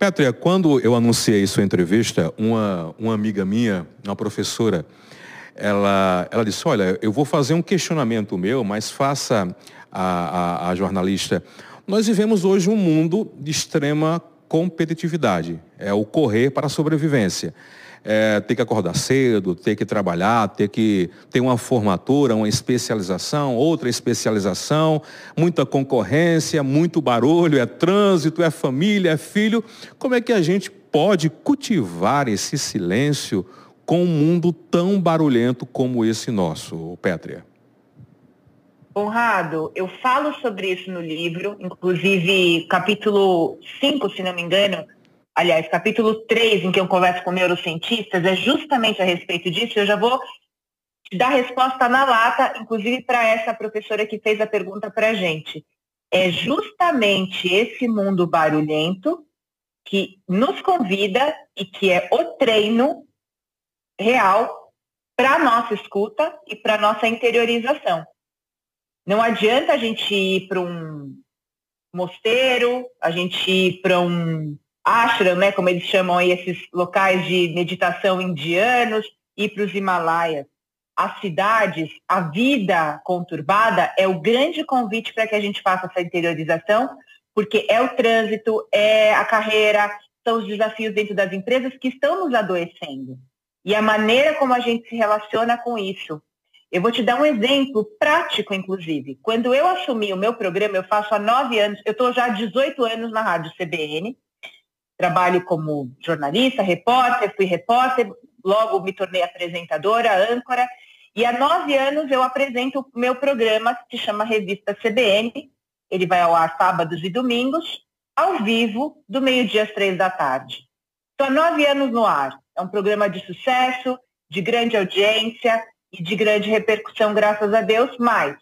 Pétria, quando eu anunciei sua entrevista, uma, uma amiga minha, uma professora, ela, ela disse, olha, eu vou fazer um questionamento meu, mas faça a, a, a jornalista. Nós vivemos hoje um mundo de extrema competitividade. É o correr para a sobrevivência é, ter que acordar cedo, ter que trabalhar, ter que ter uma formatura, uma especialização, outra especialização, muita concorrência, muito barulho, é trânsito, é família, é filho. Como é que a gente pode cultivar esse silêncio com um mundo tão barulhento como esse nosso, Pétria? Conrado, eu falo sobre isso no livro, inclusive capítulo 5, se não me engano, aliás, capítulo 3, em que eu converso com neurocientistas, é justamente a respeito disso. Eu já vou te dar resposta na lata, inclusive para essa professora que fez a pergunta para a gente. É justamente esse mundo barulhento que nos convida e que é o treino real para nossa escuta e para nossa interiorização. Não adianta a gente ir para um mosteiro, a gente ir para um ashram, né, como eles chamam aí esses locais de meditação indianos, e para os Himalaias. As cidades, a vida conturbada é o grande convite para que a gente faça essa interiorização, porque é o trânsito, é a carreira, são os desafios dentro das empresas que estão nos adoecendo. E a maneira como a gente se relaciona com isso. Eu vou te dar um exemplo prático, inclusive. Quando eu assumi o meu programa, eu faço há nove anos, eu estou já há 18 anos na Rádio CBN, trabalho como jornalista, repórter, fui repórter, logo me tornei apresentadora, âncora, e há nove anos eu apresento o meu programa que se chama Revista CBN. Ele vai ao ar sábados e domingos, ao vivo, do meio-dia às três da tarde. Estou há nove anos no ar. É um programa de sucesso, de grande audiência e de grande repercussão, graças a Deus, mas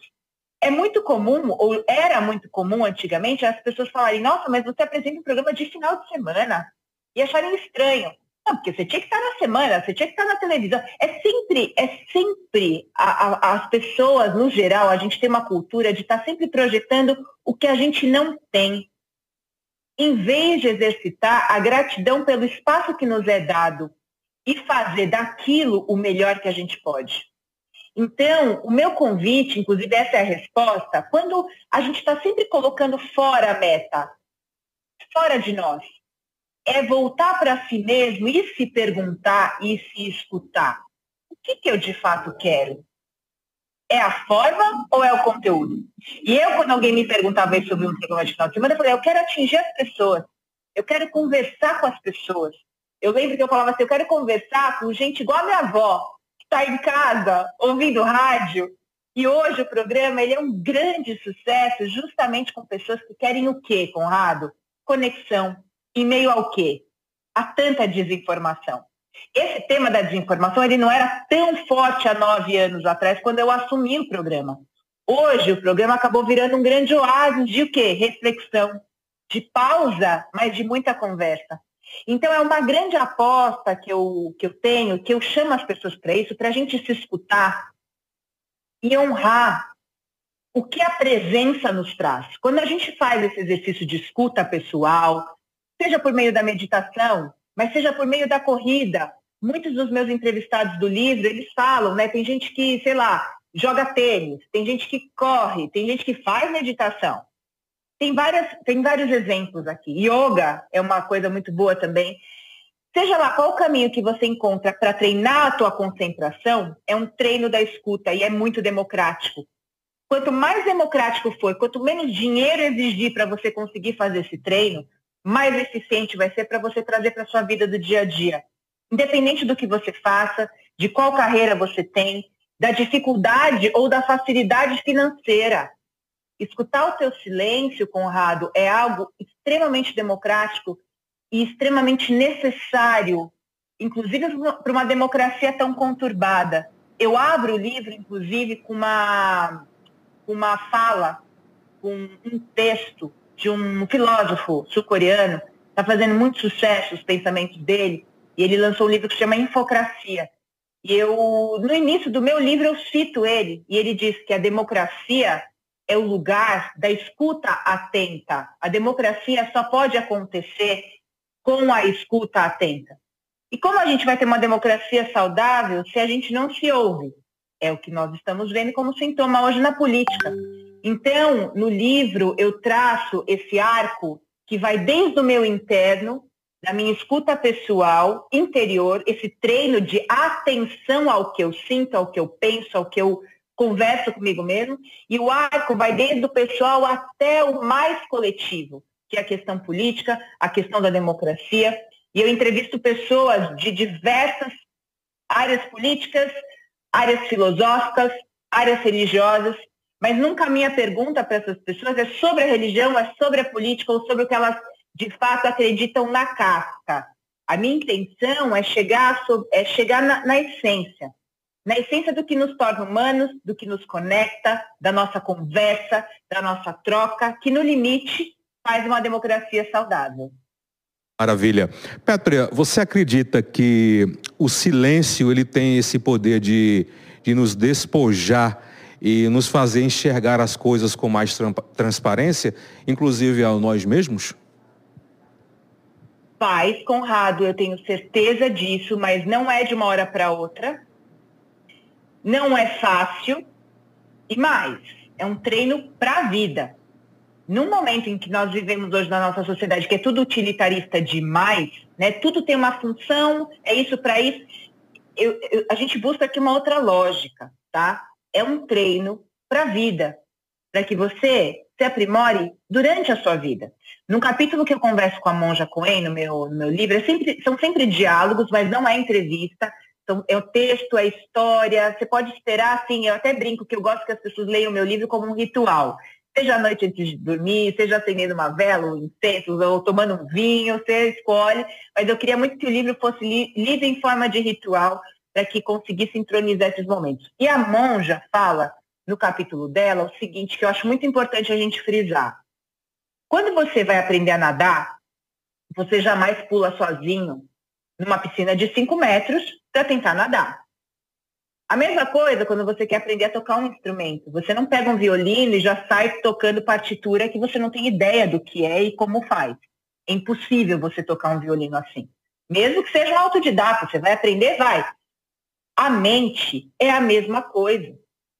é muito comum, ou era muito comum antigamente, as pessoas falarem, nossa, mas você apresenta um programa de final de semana e acharem estranho. Não, porque você tinha que estar na semana, você tinha que estar na televisão. É sempre, é sempre, a, a, as pessoas, no geral, a gente tem uma cultura de estar sempre projetando o que a gente não tem. Em vez de exercitar a gratidão pelo espaço que nos é dado e fazer daquilo o melhor que a gente pode. Então, o meu convite, inclusive essa é a resposta, quando a gente está sempre colocando fora a meta, fora de nós, é voltar para si mesmo e se perguntar e se escutar. O que, que eu de fato quero? É a forma ou é o conteúdo? E eu, quando alguém me perguntava sobre um programa de final de semana, eu falei, eu quero atingir as pessoas. Eu quero conversar com as pessoas. Eu lembro que eu falava assim, eu quero conversar com gente igual a minha avó, está em casa ouvindo rádio. E hoje o programa ele é um grande sucesso justamente com pessoas que querem o quê, Conrado? Conexão. Em meio ao quê? A tanta desinformação. Esse tema da desinformação ele não era tão forte há nove anos atrás, quando eu assumi o programa. Hoje o programa acabou virando um grande oásis de o quê? Reflexão, de pausa, mas de muita conversa. Então, é uma grande aposta que eu, que eu tenho, que eu chamo as pessoas para isso, para a gente se escutar e honrar o que a presença nos traz. Quando a gente faz esse exercício de escuta pessoal, seja por meio da meditação, mas seja por meio da corrida, muitos dos meus entrevistados do livro, eles falam, né? Tem gente que, sei lá, joga tênis, tem gente que corre, tem gente que faz meditação. Tem, várias, tem vários exemplos aqui. Yoga é uma coisa muito boa também. Seja lá qual o caminho que você encontra para treinar a tua concentração, é um treino da escuta e é muito democrático. Quanto mais democrático for, quanto menos dinheiro exigir para você conseguir fazer esse treino, mais eficiente vai ser para você trazer para sua vida do dia a dia. Independente do que você faça, de qual carreira você tem, da dificuldade ou da facilidade financeira. Escutar o teu silêncio, Conrado, é algo extremamente democrático e extremamente necessário, inclusive para uma democracia tão conturbada. Eu abro o livro, inclusive, com uma, uma fala, com um texto de um filósofo sul-coreano, está fazendo muito sucesso os pensamentos dele, e ele lançou um livro que se chama Infocracia. E eu, no início do meu livro, eu cito ele, e ele diz que a democracia é o lugar da escuta atenta. A democracia só pode acontecer com a escuta atenta. E como a gente vai ter uma democracia saudável se a gente não se ouve? É o que nós estamos vendo como sintoma hoje na política. Então, no livro, eu traço esse arco que vai desde o meu interno, da minha escuta pessoal, interior, esse treino de atenção ao que eu sinto, ao que eu penso, ao que eu converso comigo mesmo, e o arco vai desde o pessoal até o mais coletivo, que é a questão política, a questão da democracia. E eu entrevisto pessoas de diversas áreas políticas, áreas filosóficas, áreas religiosas, mas nunca a minha pergunta para essas pessoas é sobre a religião, é sobre a política ou sobre o que elas de fato acreditam na casca. A minha intenção é chegar, é chegar na, na essência, na essência do que nos torna humanos, do que nos conecta, da nossa conversa, da nossa troca, que no limite faz uma democracia saudável. Maravilha. Pétria, você acredita que o silêncio ele tem esse poder de, de nos despojar e nos fazer enxergar as coisas com mais transparência, inclusive a nós mesmos? Faz, Conrado, eu tenho certeza disso, mas não é de uma hora para outra. Não é fácil. E mais, é um treino para a vida. No momento em que nós vivemos hoje na nossa sociedade, que é tudo utilitarista demais, né? Tudo tem uma função, é isso para isso. Eu, eu, a gente busca aqui uma outra lógica, tá? é um treino para a vida, para que você se aprimore durante a sua vida. No capítulo que eu converso com a Monja Coen, no meu, no meu livro, é sempre, são sempre diálogos, mas não é entrevista. Então, é o texto, é a história. Você pode esperar, assim, eu até brinco que eu gosto que as pessoas leiam o meu livro como um ritual. Seja à noite antes de dormir, seja acendendo uma vela, um incenso, ou tomando um vinho, você escolhe. Mas eu queria muito que o livro fosse li lido em forma de ritual, para que conseguisse sincronizar esses momentos. E a monja fala no capítulo dela o seguinte, que eu acho muito importante a gente frisar. Quando você vai aprender a nadar, você jamais pula sozinho numa piscina de 5 metros para tentar nadar. A mesma coisa quando você quer aprender a tocar um instrumento. Você não pega um violino e já sai tocando partitura que você não tem ideia do que é e como faz. É impossível você tocar um violino assim. Mesmo que seja um autodidata, você vai aprender, vai. A mente é a mesma coisa.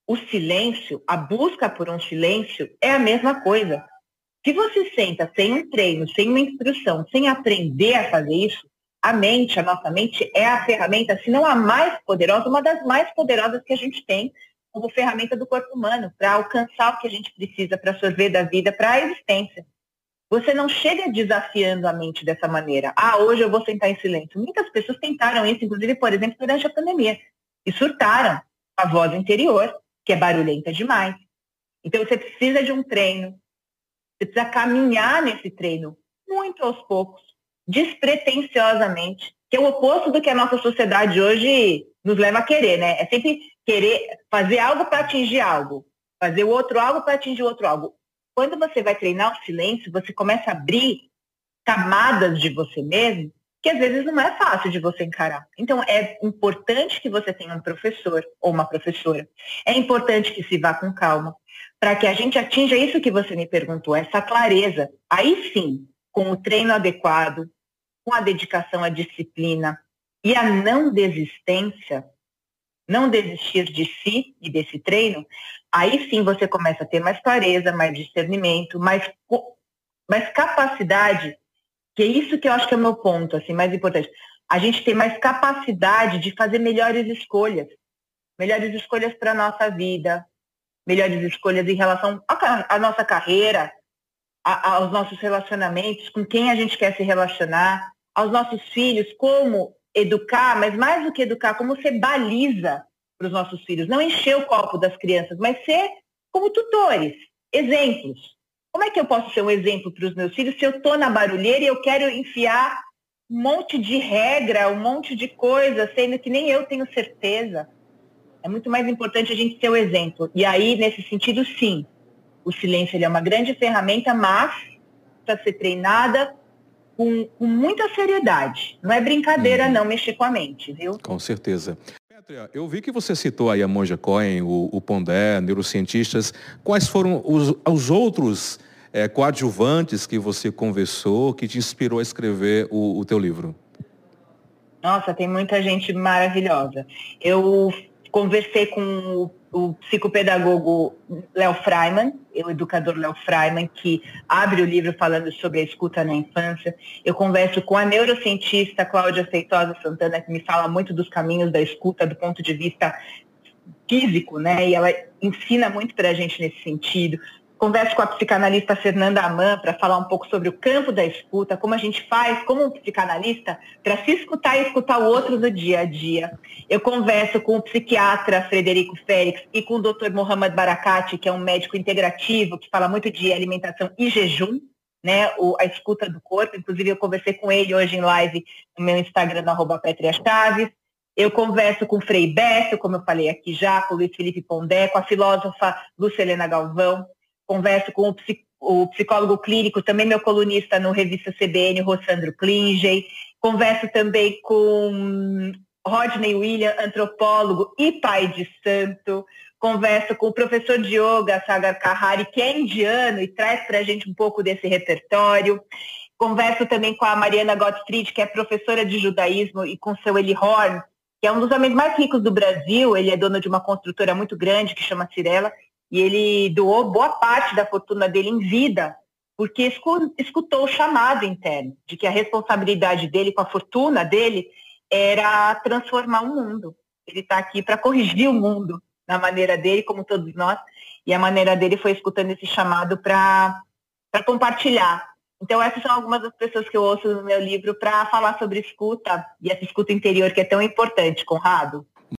O silêncio, a busca por um silêncio é a mesma coisa. Se você senta sem um treino, sem uma instrução, sem aprender a fazer isso, a mente, a nossa mente é a ferramenta, se não a mais poderosa, uma das mais poderosas que a gente tem como ferramenta do corpo humano para alcançar o que a gente precisa para absorver da vida, para a existência. Você não chega desafiando a mente dessa maneira. Ah, hoje eu vou sentar em silêncio. Muitas pessoas tentaram isso, inclusive, por exemplo, durante a pandemia, e surtaram a voz interior, que é barulhenta demais. Então você precisa de um treino, você precisa caminhar nesse treino muito aos poucos, despretensiosamente, que é o oposto do que a nossa sociedade hoje nos leva a querer, né? É sempre querer fazer algo para atingir algo, fazer o outro algo para atingir o outro algo. Quando você vai treinar o silêncio, você começa a abrir camadas de você mesmo que às vezes não é fácil de você encarar. Então, é importante que você tenha um professor ou uma professora. É importante que se vá com calma, para que a gente atinja isso que você me perguntou, essa clareza. Aí sim, com o treino adequado, com a dedicação à disciplina e a não desistência, não desistir de si e desse treino, aí sim você começa a ter mais clareza, mais discernimento, mais, mais capacidade, que é isso que eu acho que é o meu ponto, assim, mais importante. A gente tem mais capacidade de fazer melhores escolhas. Melhores escolhas para a nossa vida, melhores escolhas em relação à nossa carreira, a, aos nossos relacionamentos, com quem a gente quer se relacionar, aos nossos filhos, como educar, mas mais do que educar, como ser baliza para os nossos filhos. Não encher o copo das crianças, mas ser como tutores, exemplos. Como é que eu posso ser um exemplo para os meus filhos se eu estou na barulheira e eu quero enfiar um monte de regra, um monte de coisa, sendo que nem eu tenho certeza? É muito mais importante a gente ser o exemplo. E aí, nesse sentido, sim, o silêncio é uma grande ferramenta, mas para ser treinada com, com, muita seriedade. Não é brincadeira uhum. não mexer com a mente, viu? Com certeza. Pétria, eu vi que você citou aí a Monja Cohen, o, o Pondé, neurocientistas. Quais foram os, os outros é, coadjuvantes que você conversou, que te inspirou a escrever o, o teu livro? Nossa, tem muita gente maravilhosa. Eu conversei com o, o psicopedagogo Léo Freiman, o educador Léo Freiman, que abre o livro falando sobre a escuta na infância. Eu converso com a neurocientista Cláudia Feitosa Santana, que me fala muito dos caminhos da escuta do ponto de vista físico, né? E ela ensina muito para a gente nesse sentido. Converso com a psicanalista Fernanda Aman para falar um pouco sobre o campo da escuta, como a gente faz como um psicanalista para se escutar e escutar o outro no dia a dia. Eu converso com o psiquiatra Frederico Félix e com o Dr. Mohamed Barakati, que é um médico integrativo que fala muito de alimentação e jejum, né, o, a escuta do corpo. Inclusive, eu conversei com ele hoje em live no meu Instagram, no arroba Chaves. Eu converso com Frei Beto, como eu falei aqui já, com o Luiz Felipe Pondé, com a filósofa Lucelena Galvão converso com o, psicólogo clínico, também meu colunista no Revista CBN, Rossandro Klingey, converso também com Rodney William, antropólogo e pai de santo, converso com o professor de yoga, Sagar Kahari, que é indiano e traz para a gente um pouco desse repertório. Converso também com a Mariana Gottfried, que é professora de judaísmo, e com o seu Eli Horn, que é um dos homens mais ricos do Brasil. Ele é dono de uma construtora muito grande que chama Cirela e ele doou boa parte da fortuna dele em vida, porque escutou o chamado interno de que a responsabilidade dele com a fortuna dele era transformar o mundo. Ele está aqui para corrigir o mundo na maneira dele, como todos nós, e a maneira dele foi escutando esse chamado para compartilhar. Então, essas são algumas das pessoas que eu ouço no meu livro para falar sobre escuta e essa escuta interior que é tão importante, Conrado.